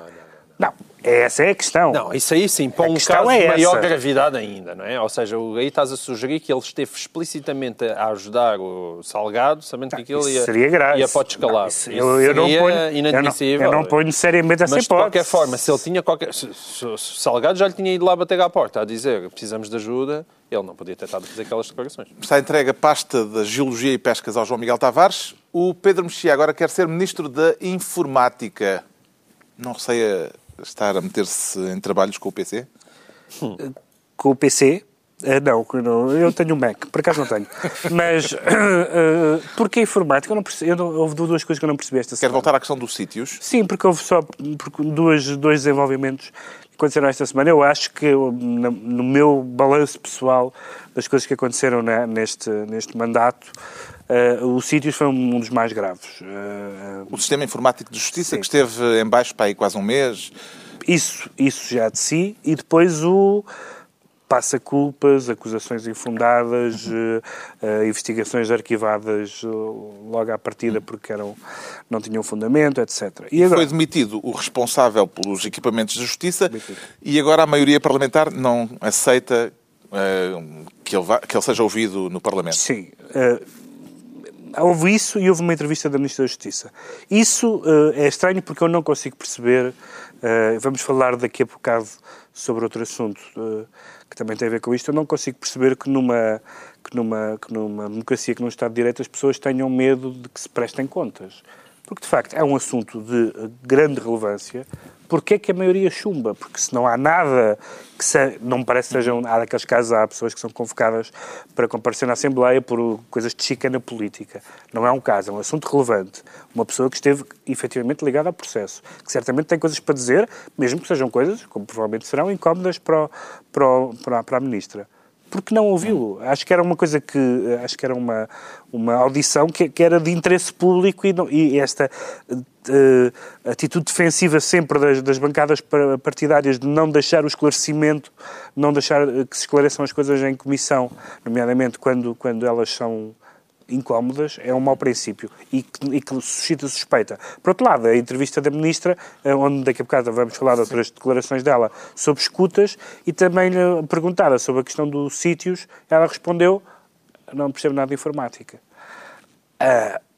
não, essa é a questão. Não, isso aí sim, para A um caso é de maior essa. gravidade ainda, não é? Ou seja, o- aí estás a sugerir que ele esteve explicitamente a ajudar o Salgado, sabendo que aquilo Isso ia, seria grave. ia descalabro. Não, isso- Isso eu, eu não seria ponho, eu não, inadmissível. eu não ponho seriamente essa Mas de hipótese. qualquer forma, se ele tinha qualquer. Se, se- se o Salgado já lhe tinha ido lá bater à porta a dizer precisamos de ajuda, ele não podia ter estado a fazer aquelas declarações. Está entregue a pasta da Geologia e Pescas ao João Miguel Tavares. O Pedro Mexia agora quer ser Ministro da Informática. Não receia estar a meter-se em trabalhos com o PC? Com o PC, eh, não, não, eu tenho um Mac, por acaso não tenho. Mas eh, porque a informática? Eu não percebi, eu não, houve duas coisas que eu não percebi esta Quer semana. voltar à questão dos sítios? Sim, porque houve só porque duas, dois desenvolvimentos que aconteceram esta semana. Eu acho que, no meu balanço pessoal das coisas que aconteceram na- neste, neste mandato, o sítios foi um dos mais graves. Eh, O Sistema Informático de Justiça, Sim. que esteve em baixo para aí quase um mês. isso, isso já de si, e depois o passa-culpas, acusações infundadas, eh, eh, investigações arquivadas eh, logo à partida porque eram, não tinham fundamento, etc. E agora, Foi demitido o responsável pelos equipamentos de justiça e agora a maioria parlamentar não aceita eh, que, ele vá- que ele seja ouvido no Parlamento. Sim. eh, houve isso e houve uma entrevista da Ministra da Justiça. Isso eh, é estranho porque eu não consigo perceber. eh, vamos falar daqui a bocado sobre outro assunto eh, que também tem a ver com isto. Eu não consigo perceber que numa, que, numa, que numa democracia, que num Estado de Direito, as pessoas tenham medo de que se prestem contas. Porque, de facto, é um assunto de grande relevância. Porquê que a maioria chumba? Porque se não há nada que se, não me parece que sejam, há daqueles casos, há pessoas que são convocadas para comparecer na Assembleia por coisas de chicana política. Não é um caso, é um assunto relevante. Uma pessoa que esteve efetivamente ligada ao processo, que certamente tem coisas para dizer, mesmo que sejam coisas, como provavelmente serão, incómodas para, o- para, para a Ministra. Porque não ouviu. Acho que era uma coisa que, acho que era uma, uma audição que, que era de interesse público e, não, e esta uh, atitude defensiva sempre das, das, bancadas partidárias de não deixar o esclarecimento, não deixar que se esclareçam as coisas em comissão, nomeadamente quando, quando elas são incómodas, é um mau princípio e que, e que, suscita suspeita. Por outro lado, a entrevista da Ministra, eh, onde daqui a bocado vamos falar de outras declarações dela sobre escutas e também lhe perguntada sobre a questão dos sítios, ela respondeu, não percebo nada de informática. Uh,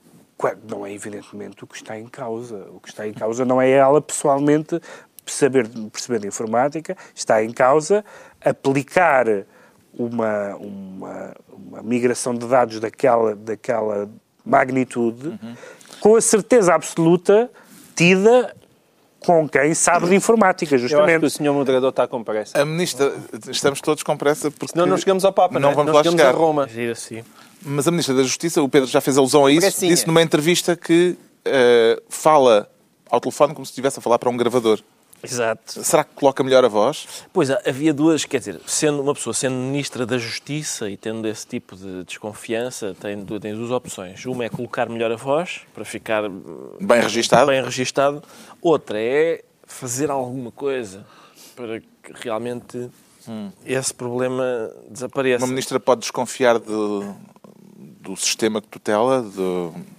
não é evidentemente o que está em causa. O que está em causa não é ela pessoalmente saber, perceber de informática, está em causa aplicar uma, uma, uma migração de dados daquela, daquela magnitude, uhum. com a certeza absoluta tida com quem sabe de informática, justamente. Eu acho que o senhor moderador está com pressa. A ministra, estamos todos com pressa porque... Senão não chegamos ao Papa, não, não vamos não lá chegar. a Roma. assim. Mas a ministra da Justiça, o Pedro já fez alusão a isso, disse numa entrevista que uh, fala ao telefone como se estivesse a falar para um gravador. Exato. Será que coloca melhor a voz? Pois, havia duas, quer dizer, sendo uma pessoa sendo ministra da Justiça e tendo esse tipo de desconfiança, tem, tem duas opções. Uma é colocar melhor a voz, para ficar bem registado. Bem registado. Outra é fazer alguma coisa para que realmente hum. esse problema desapareça. Uma ministra pode desconfiar de, do sistema que tutela, de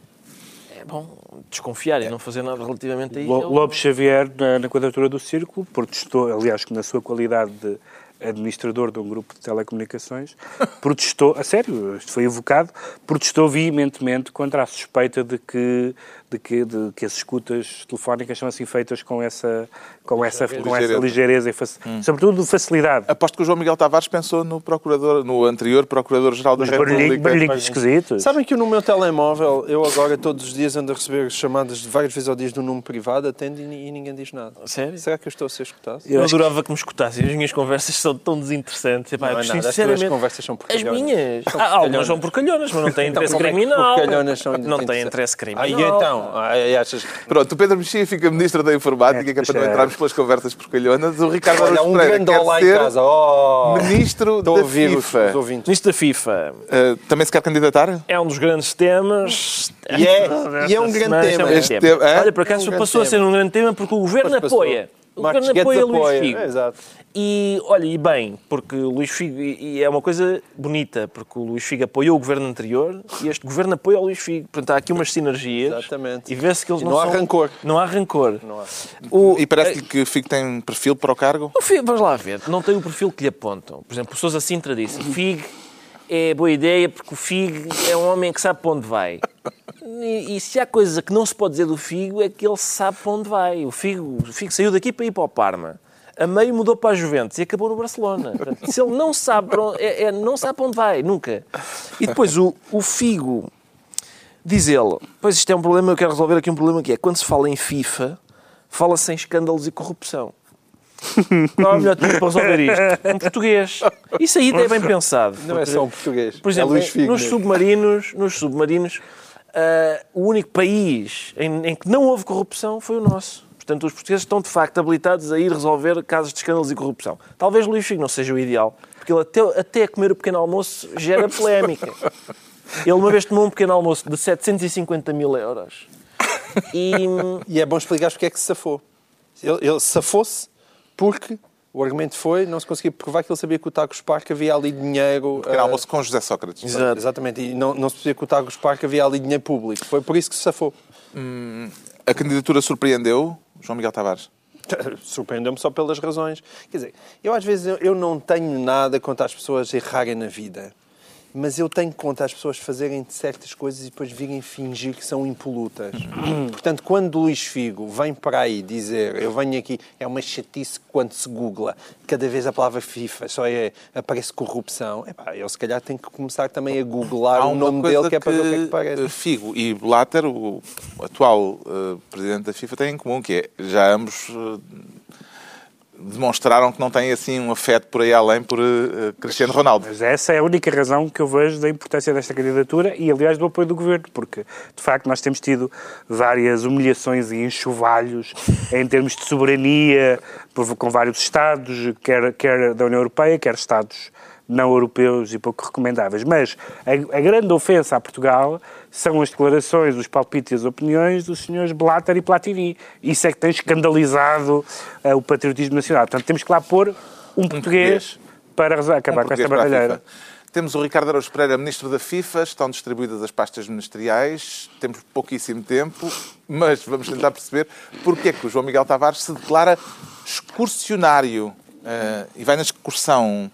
bom, desconfiar e não fazer nada relativamente a isso. Lobo Xavier, na, na quadratura do Círculo, protestou, aliás, que na sua qualidade de administrador de um grupo de telecomunicações, protestou, a sério, isto foi evocado, protestou veementemente contra a suspeita de que de que, de que as escutas telefónicas são assim feitas com essa, com essa, com essa ligeireza e hum. sobretudo facilidade. Aposto que o João Miguel Tavares pensou no procurador, no anterior Procurador-Geral da República. Barulhinhos esquisitos. Sabem que no meu telemóvel, eu agora todos os dias ando a receber chamadas de várias vezes ao dia um número privado, atendo e, e ninguém diz nada. Sério? Será que eu estou a ser escutado? Eu, eu adorava que... que me escutassem. As minhas conversas são tão desinteressantes. Epá, não é nada. Sinceramente, as conversas são porcalhonas. As minhas? Ah, algumas são porcalhonas, mas não têm então, interesse criminal. Não têm interesse criminal. Ah, e então? Ah, achas Pronto, o Pedro Mexia fica Ministro da Informática, é, que é para não entrarmos pelas conversas porcalhonas. O Ricardo Olha, um grande lá em casa. Oh, Ministro da FIFA. Os, os Ministro da FIFA. Uh, também se quer candidatar? É um dos grandes temas. E é, e é um grande tema. Este tema. É? Olha, por acaso um passou a ser um grande tema porque o Governo apoia. O Marcos Governo apoia Luís Figo. É, exato. E, olha, e bem, porque o Luís Figo, e é uma coisa bonita, porque o Luís Figo apoiou o governo anterior e este governo apoia o Luís Figo. Portanto, há aqui umas sinergias. Exatamente. E vê-se que eles não, não há são... rancor. Não há rancor. Não há. O... E parece-lhe que o Figo tem perfil para o cargo? O Figo, vamos lá ver, não tem o perfil que lhe apontam. Por exemplo, o Sousa Sintra disse, Figo é boa ideia porque o Figo é um homem que sabe para onde vai. E, e, se há coisa que não se pode dizer do Figo é que ele sabe para onde vai. O Figo, o Figo saiu daqui para ir para o Parma a meio mudou para a Juventus e acabou no Barcelona. Portanto, se ele não sabe, para onde, é, é, não sabe para onde vai, nunca. E depois o, o Figo, diz ele, pois isto é um problema, eu quero resolver aqui um problema que é, quando se fala em FIFA, fala-se em escândalos e corrupção. Qual é o melhor tipo para resolver isto? Um português. Isso aí é bem pensado. Não é só um português. Por exemplo, é nos submarinos, nos submarinos uh, o único país em, em que não houve corrupção foi o nosso. Portanto, os portugueses estão de facto habilitados a ir resolver casos de escândalos e corrupção. Talvez Luís Figo não seja o ideal, porque ele até, até comer o pequeno almoço gera polémica. Ele uma vez tomou um pequeno almoço de 750 mil euros. E, e é bom explicar porque é que se safou. Ele, ele safou-se porque o argumento foi, não se conseguia provar que ele sabia que o Tago Spark havia ali dinheiro... Um pequeno uh... almoço com José Sócrates. Exato. Exatamente, e não, não se sabia que o Tago Spark havia ali dinheiro público. Foi por isso que se safou. Hum, a candidatura surpreendeu João Miguel Tavares? Surpreendeu-me só pelas razões. Quer dizer, eu às vezes eu não tenho nada contra as pessoas errarem na vida mas eu tenho conta as pessoas fazerem certas coisas e depois virem fingir que são impolutas. Portanto, quando Luís Figo vem para aí dizer, eu venho aqui, é uma chatice quando se googla, cada vez a palavra FIFA só é, aparece corrupção, epá, eu se calhar tenho que começar também a googlar o nome dele, que é para ver o que é que parece. Figo e Blatter, o atual uh, presidente da FIFA, têm em comum, que é, já ambos... Uh, demonstraram que não têm assim um afeto por aí além por uh, Cristiano Ronaldo. Mas essa é a única razão que eu vejo da importância desta candidatura e, aliás, do apoio do governo, porque, de facto, nós temos tido várias humilhações e enxovalhos em termos de soberania com vários Estados, quer, quer da União Europeia, quer Estados não europeus e pouco recomendáveis. Mas a, a, grande ofensa a Portugal são as declarações, os palpites e as opiniões dos senhores Blatter e Platini. Isso é que tem escandalizado uh, o patriotismo nacional. Portanto, temos que lá pôr um, um português, para acabar um com esta baralheira. Temos o Ricardo Araújo Pereira, Ministro da FIFA, estão distribuídas as pastas ministeriais, temos pouquíssimo tempo, mas vamos tentar perceber porque é que o João Miguel Tavares se declara excursionário uh, e vai na excursão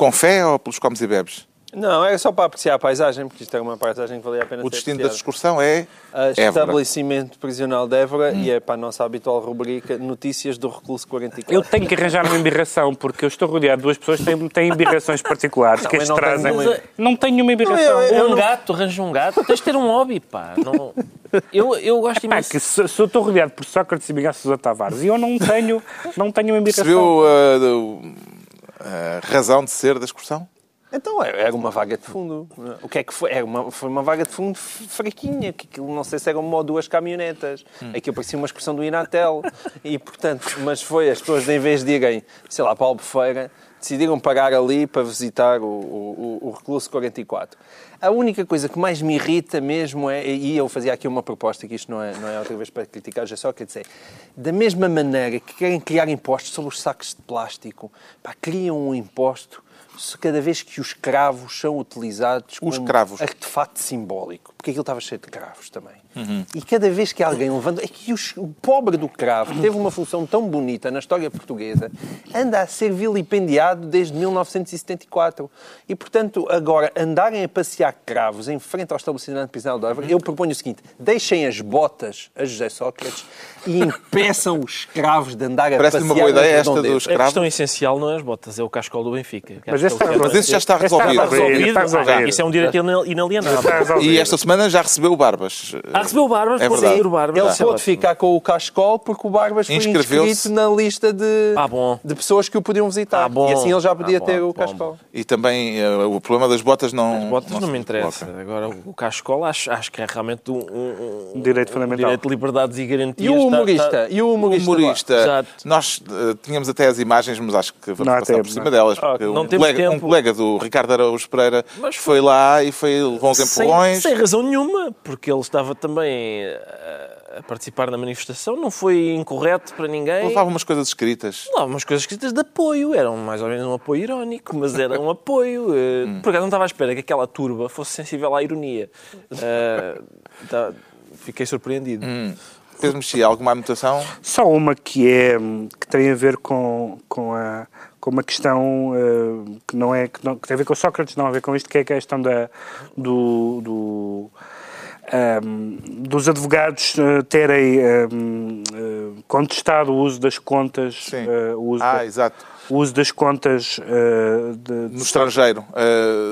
com fé ou pelos comes e bebes? Não, é só para apreciar a paisagem, porque isto é uma paisagem que valia a pena O destino da excursão é a Estabelecimento Prisional de Évora hum. e é para a nossa habitual rubrica Notícias do Recluso 44. Eu tenho que arranjar uma embirração, porque eu estou rodeado de duas pessoas que têm, têm embirrações particulares não, que eles trazem. Tenho, mas... Não tenho nenhuma embirração. é um gato, arranja um gato. Tens de ter um hobby, pá. Não... Eu, eu gosto imenso. É que se, se, eu estou rodeado por Sócrates e Miguel Sousa Tavares e eu não tenho, não tenho uma embirração. Percebeu uh, a razão de ser da excursão? Então, é, era uma vaga de fundo. O que é que foi? Era uma, foi uma vaga de fundo fraquinha, que não sei se eram uma ou duas caminhonetas. Hum. Aquilo parecia uma expressão do Inatel. E, portanto, mas foi, as pessoas, em vez de irem, sei lá, para a Albufeira, decidiram parar ali para visitar o, o, o Recluso 44. A única coisa que mais me irrita mesmo é, e eu fazia aqui uma proposta, que isto não é, não é outra vez para criticar, já só quer dizer, da mesma maneira que querem criar impostos sobre os sacos de plástico, pá, criam um imposto cada vez que os cravos são utilizados os como cravos. artefato simbólico, porque aquilo estava cheio de cravos também. Uhum. E cada vez que alguém levanta. É que os, o pobre do cravo, que teve uma função tão bonita na história portuguesa, anda a ser vilipendiado desde 1974. E, portanto, agora, andarem a passear cravos em frente ao estabelecimento prisional de Évora, eu proponho o seguinte: deixem as botas a José Sócrates e impeçam os cravos de andar a Parece passear. Parece uma boa ideia esta dos cravos. A questão essencial não é as botas, é o cascol do Benfica. Mas, esse, é mas esse já está resolvido. Está resolvido. Está resolvido. Isso é um direito inalienável. E esta semana já recebeu o Barbas. Ah, recebeu o Barbas, é pode ir o Barbas. Ele ah, pode ficar com o cascol porque o Barbas foi inscrito na lista de, ah, de pessoas que o podiam visitar. Ah, bom. E assim ele já podia ah, ter o cascol. E também uh, o problema das botas não. As botas não, não me interessa. Agora, o cascol acho, acho que é realmente um, um, um direito fundamental. direito de liberdades e garantias. E o humorista? Está, está... E o humorista? O humorista nós uh, tínhamos até as imagens, mas acho que vamos não passar temos, por cima não. delas. Porque não um, colega, um colega do Ricardo Araújo Pereira mas foi lá e foi, levou uns empurrões. Sem, sem razão nenhuma, porque ele estava também a participar na manifestação, não foi incorreto para ninguém. Levava umas coisas escritas. Levava umas coisas escritas de apoio, eram mais ou menos um apoio irónico, mas era um apoio. Eh, hum. Por acaso não estava à espera que aquela turba fosse sensível à ironia. Uh, tá, fiquei surpreendido. Hum. Pedro Mexia, alguma anotação? Só uma que é que tem a ver com, com, a, com uma questão uh, que não é que, não, que, tem a ver com Sócrates, não a ver com isto, que é a questão da, do, do um, dos advogados uh, terem um, uh, eh, contestado o uso das contas, uh, o, uso ah, da, exato. o uso das contas de, no estrangeiro,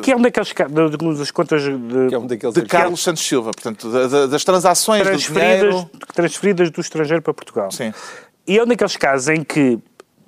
que é um daqueles das contas de, é um de Carlos Santos Silva, portanto, das transações transferidas, do dinheiro... transferidas do estrangeiro para Portugal. Sim. E é um daqueles casos em que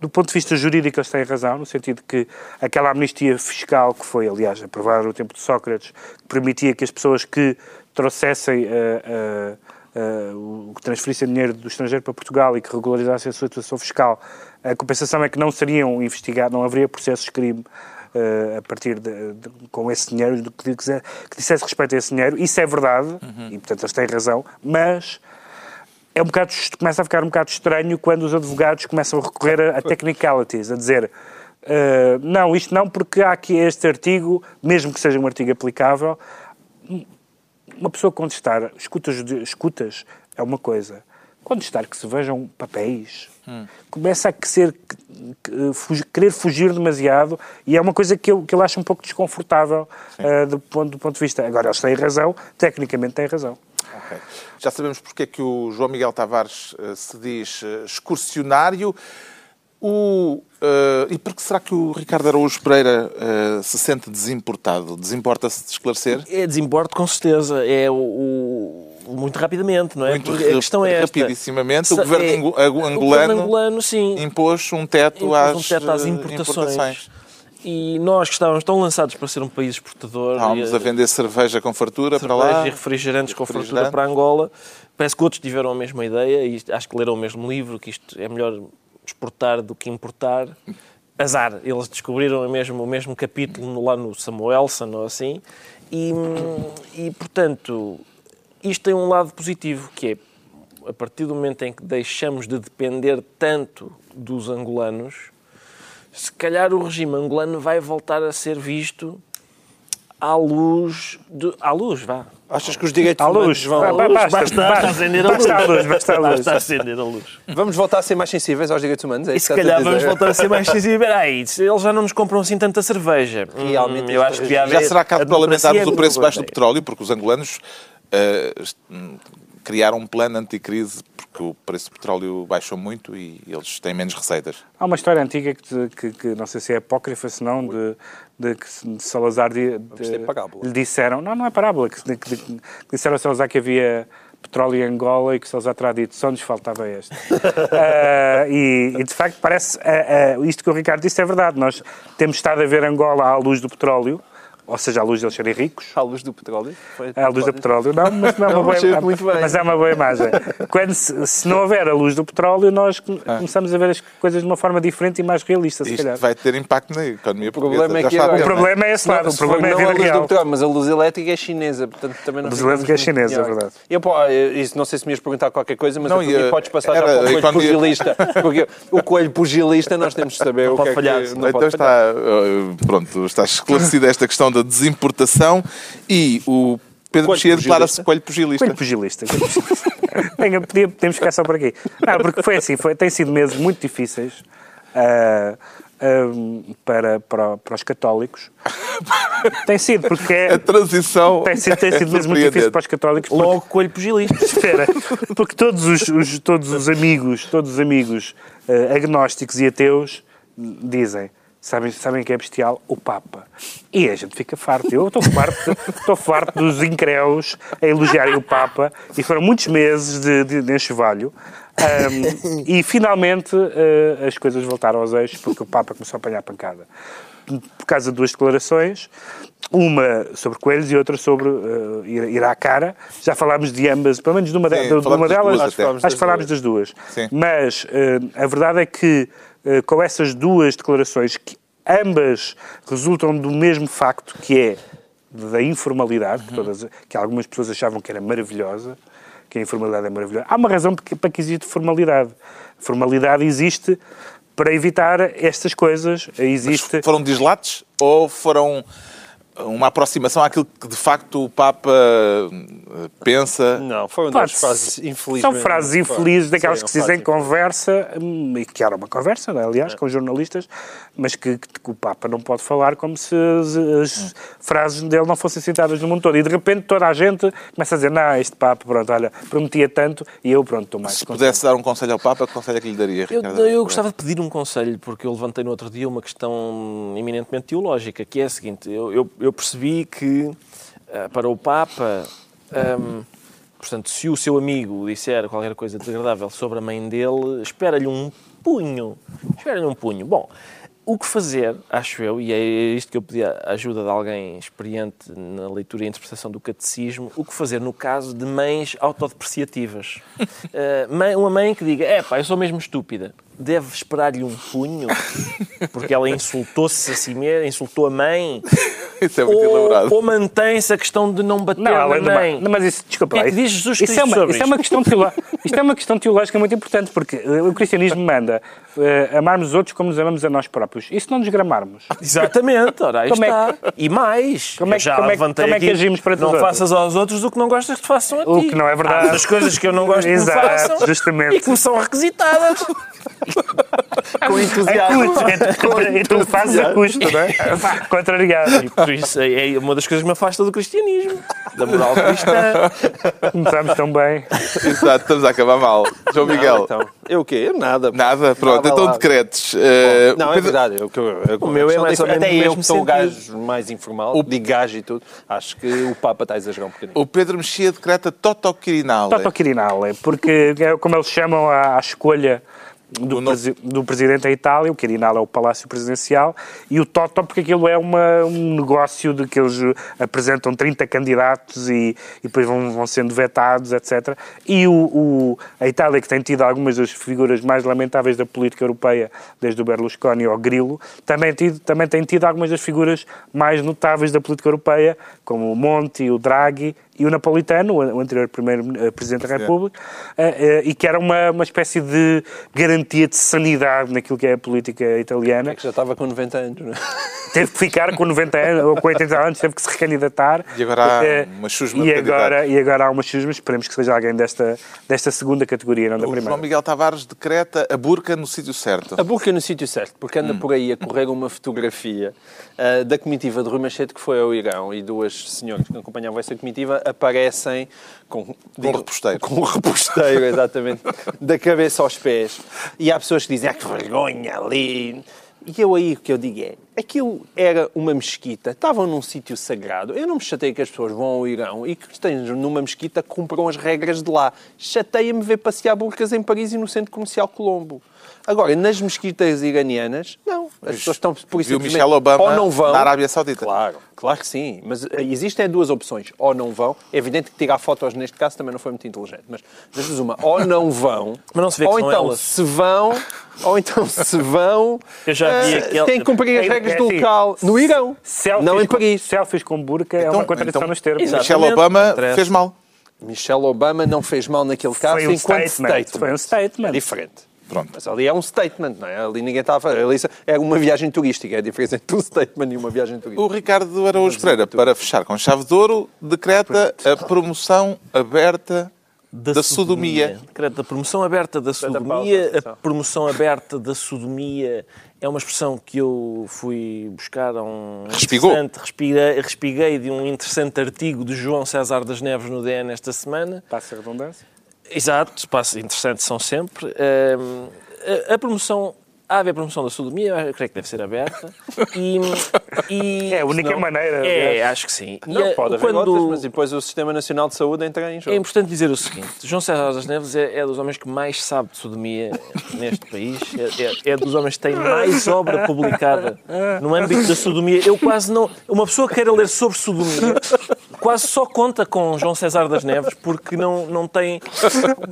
do ponto de vista jurídico, eles têm razão, no sentido que aquela amnistia fiscal que foi, aliás, aprovada no tempo de Sócrates, que permitia que as pessoas que trouxessem, uh, uh, que transferissem dinheiro do estrangeiro para Portugal e que regularizassem a sua situação fiscal, a compensação é que não seriam investigados, não haveria processos de crime Uh, a partir de, de, com esse dinheiro, que, que dissesse respeito a esse dinheiro. Isso é verdade, uhum. e portanto eles têm razão, mas é um bocado, começa a ficar um bocado estranho quando os advogados começam a recorrer a, a technicalities, a dizer uh, não, isto não, porque há aqui este artigo, mesmo que seja um artigo aplicável, uma pessoa contestar escutas, escutas é uma coisa. Contestar que se vejam papéis hum. começa a ser, querer fugir demasiado e é uma coisa que eu, que eu acho um pouco desconfortável uh, do, ponto, do ponto de vista. Agora, eles têm razão, tecnicamente têm razão. Okay. Já sabemos porque é que o João Miguel Tavares uh, se diz uh, excursionário. O, uh, e por que será que o Ricardo Araújo Pereira uh, se sente desimportado? Desimporta-se de esclarecer? É desimporto, com certeza. É o, o muito rapidamente, não é? Muito Porque a questão é esta. Rapidissimamente, o governo é, angolano, o governo angolano sim, impôs um teto, impôs às, um teto às importações. importações. E nós que estávamos tão lançados para ser um país exportador. Estávamos a vender cerveja com fartura cerveja para lá. e refrigerantes com fartura para Angola. Parece que outros tiveram a mesma ideia e acho que leram o mesmo livro, que isto é melhor exportar do que importar. azar. Eles descobriram o mesmo, o mesmo capítulo lá no Samuelson ou assim. E, e, portanto, isto tem um lado positivo, que é, a partir do momento em que deixamos de depender tanto dos angolanos, se calhar o regime angolano vai voltar a ser visto à luz, de, à luz, vá. Achas que os direitos À humanos luz. vão... Ba- ba- Basta, Basta, basta, acender a luz. basta luz, luz. Acender a luz. Vamos voltar a ser mais sensíveis aos direitos humanos? É E se calhar vamos voltar a ser mais sensíveis. Se eles já não nos compram assim tanta cerveja. Realmente Hum, eu acho que Já será a para lamentarmos o é preço baixo do ideia. petróleo, porque os angolanos eh, criaram um plano anticrise porque o preço do petróleo baixou muito e eles têm menos receitas. Há uma história antiga que, que- que não sei se é apócrifa, se não, de, de que Salazar de, de- é parábola. lhe disseram, não, não é parábola, que, que- que disseram a Salazar que havia petróleo em Angola e que Salazar terá dito, só nos faltava este. Ah, e, e, de facto parece, ah, ah, isto que o Ricardo disse é verdade, nós temos estado a ver Angola à luz do petróleo, ou seja, à luz deles serem ricos, À luz do petróleo? Foi- à luz do petróleo, não, mas não é uma Não, boa bem. Mas é uma boa imagem. Quando se, se não houver a luz do petróleo, nós come- começamos a ver as coisas de uma forma diferente e mais realista, se Isto calhar. vai ter impacto na economia problema portuguesa. é que agora- ter, O não é? problema é esse lado, o Se for problema é a não vida a luz real. do petróleo, mas a luz elétrica é chinesa, portanto também não A luz elétrica é muito chinesa, é verdade. Eu, pô, isso, não sei se me ias perguntar qualquer coisa, mas Não, eu, podes passar era já para o coelho economia- pugilista. Porque o coelho pugilista nós temos de saber o pode que falhar, é que... não Não pode então falhar. está, eh, pronto, está esclarecida esta questão da desimportação e o Pedro Coelho Mexia declara-se pugilista. coelho pugilista. Coelho pugilista. coelho pugilista. Tenha- podia- Podemos ficar só por aqui. Não, porque foi assim, foi, tem sido meses muito difíceis ah, para, para, para os católicos. Tem sido, porque é- A transição tem sido, tem é sido mesmo muito difícil para os católicos. porque- Logo, coelho pugilista. Espera, porque todos os, os- todos os amigos, todos os amigos eh, agnósticos e ateus dizem, sabem, sabem que é bestial? O Papa. E a gente fica farto. Eu estou farto, estou farto dos incréus a elogiarem o Papa e foram muitos meses de, de, de enxovalho. Ahm, e finalmente eh, as coisas voltaram aos eixos porque o Papa começou a apanhar pancada. Por causa de duas declarações, uma sobre coelhos e outra sobre eh, ir, ir à cara. Já falámos de ambas, pelo menos de uma, de- Sim, de uma falámos das delas, acho, que falámos das duas. Sim. Mas eh, a verdade é que com essas duas declarações, que ambas resultam do mesmo facto, que é da informalidade, que, todas, que algumas pessoas achavam que era maravilhosa, que a informalidade é maravilhosa. Há uma razão para que existe formalidade. Formalidade existe para evitar estas coisas. Existe... Foram dislates ou foram uma aproximação àquilo que de facto o Papa eh, pensa? Não, foram Pá, duas frases infelizes. São frases infelizes, daquelas Sim, que se dizem em conversa, hum, e que era uma conversa, não é? É. aliás, com jornalistas, mas que, que o Papa não pode falar como se as, as frases dele não fossem citadas no mundo todo. E de repente toda a gente começa a dizer: Não, este Papa, pronto, olha, prometia tanto e eu, pronto, estou mais Se contente." pudesse dar um conselho ao Papa, que conselho é que lhe daria, Eu, Ricardo? eu gostava de pedir um conselho, porque eu levantei no outro dia uma questão eminentemente teológica, que é a seguinte: eu, eu- eu percebi que ah, para o Papa, ahm, portanto, se o seu amigo disser qualquer coisa desagradável sobre a mãe dele, espera-lhe um punho. Espera-lhe um punho. Bom, o que fazer, acho eu, e é isto que eu pedi a ajuda de alguém experiente na leitura e interpretação do catecismo, o que fazer no caso de mães autodepreciativas. Eh, uma mãe que diga, é pá, eu sou mesmo estúpida, deve esperar-lhe um punho, porque ela insultou-se a si mesma, insultou a mãe, Isso é muito ou, elaborado. ou mantém-se a questão de não bater Não, na mãe. não, mas isso, desculpa, O que é que diz Jesus isso, é uma, sobre isso é uma isto? questão teológica, isto é uma questão teológica muito importante, porque eh, o cristianismo manda eh, amarmos os outros como nos amamos a nós próprios. E se não nos gramarmos? Exatamente, ora, aí Como é está. E mais, Como é que- já como é que- levantei como é que aqui, agimos para não faças aos outros o que não gostas que te façam a ti. O que não é verdade. Há coisas que eu não gosto que me Exato, façam justamente. e que me são requisitadas. Com A entusiasmo. custo. E tu- E tu fazes a custo, não é? Contrariado. E por isso é uma das coisas que me afasta do cristianismo, da moral cristã. Começámos tão bem. Exato, estamos a acabar mal. João Miguel, Então, eu o quê? Eu nada. nada, pronto. Então lá. decretos. Eh, Não, o é verdade. Eu, eu, eu, O meu é mais ou menos Até eu, que sou o gajo mais informal, de gajo e tudo, acho que o Papa está a exagerar um bocadinho. O Pedro Mexia decreta Toto Quirinal. Toto Quirinal, é porque, é como eles chamam à, à escolha do, presi do presidente da Itália, o Quirinal é o Palácio Presidencial, e o Toto, porque aquilo é uma, um negócio de que eles apresentam 30 candidatos e, e depois vão, vão sendo vetados, etc. E o, o, a Itália, que tem tido algumas das figuras mais lamentáveis da política europeia, desde o Berlusconi ao Grillo, também, tido, também tem tido algumas das figuras mais notáveis da política europeia, como o Monti, o Draghi e o Napolitano, o anterior primeiro eh, Presidente da República, eh, eh, e que era uma, uma espécie de garantia de sanidade naquilo que é a política italiana. É que já estava com 90 anos, não é? Teve que ficar com 90 anos, ou com 80 anos, teve que se recandidatar. E agora há uma chusma e agora, e agora há uma chusma, esperemos que seja alguém desta, desta segunda categoria, não da o primeira. João Miguel Tavares decreta a burca no sítio certo. A burca no sítio certo, porque anda hum. por aí a correr uma fotografia uh, da comitiva de Rui Machete que foi ao Irão e duas senhoras que acompanhavam essa comitiva aparecem com, com digo, reposteiro. Com reposteiro, exatamente, da cabeça aos pés. E há pessoas que dizem, ah, que vergonha ali. E eu aí o que eu digo é, aquilo era uma mesquita, estavam num sítio sagrado. Eu não me chatei que as pessoas vão ao Irão e que estejam numa mesquita cumpram as regras de lá. Chateia-me ver passear burcas em Paris e no Centro Comercial Colombo. Agora, nas mesquitas iranianas, não. As pessoas estão por isso Michelle Obama ou não vão. na Arábia Saudita. Claro, claro que sim. Mas eh, existem duas opções. Ou não vão. É evidente que tirar fotos neste caso também não foi muito inteligente. Mas das uma, ou não vão. Mas não se vê ou que então, elas. se vão, ou então se vão. Eu já vi uh, aquele... Têm que cumprir as É- regras é do assim, local. No Irão. Selfies não em com- Paris. Selfies com burca é Então- uma contradição então- nos termos. Michelle Exatamente. Obama fez mal. Michelle Obama não fez mal naquele caso Foi um enquanto statement. statement. Foi um statement. É diferente. Pronto. Mas ali é um statement, não é? Ali ninguém estava. Ali é uma viagem turística. É a diferença entre um statement e uma viagem turística. O Ricardo Araújo Pereira, para fechar com chave de ouro, decreta a promoção aberta da, sodomia. Decreto da promoção aberta da sodomia. A promoção aberta da sodomia é uma expressão que eu fui buscar a um Respigou. interessante- respirei- respiguei de um interessante artigo de João César das Neves no DN esta semana. Passa a redundância. Exato, espaços interessantes são sempre. Hum, a, a promoção, a haver promoção da sodomia, eu creio que deve ser aberta. E, e- É a única senão- maneira, É, acho que sim. Não, E, pode haver outras, mas depois o Sistema Nacional de Saúde entra em jogo. é importante dizer o seguinte: João César das Neves é, é dos homens que mais sabe de sodomia neste país, é, é- é dos homens que tem mais obra publicada no âmbito da sodomia. Eu quase não. Uma pessoa que queira ler sobre sodomia quase só conta com João César das Neves porque não, não tem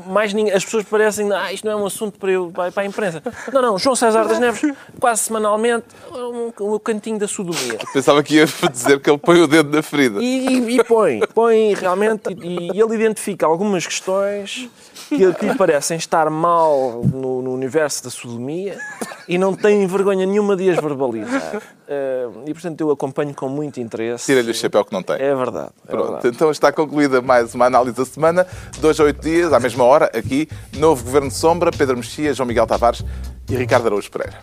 mais ninguém. As pessoas parecem, ah, isto não é um assunto para, eu, para a imprensa. Não, não, João César das Neves, quase semanalmente, um, um cantinho da sodomia. Pensava que ia dizer que ele põe o dedo na ferida. E, e- e põe, põe realmente, e, e ele identifica algumas questões que, que lhe parecem estar mal no, no universo da sodomia e não tem vergonha nenhuma de as verbalizar. Eh, e portanto eu acompanho com muito interesse. Tira-lhe o chapéu que não tem. É verdade. É Pronto, verdade. então está concluída mais uma análise da semana. Dois a oito dias, à mesma hora, aqui, novo Governo de Sombra, Pedro Mexia, João Miguel Tavares e Ricardo Araújo Pereira.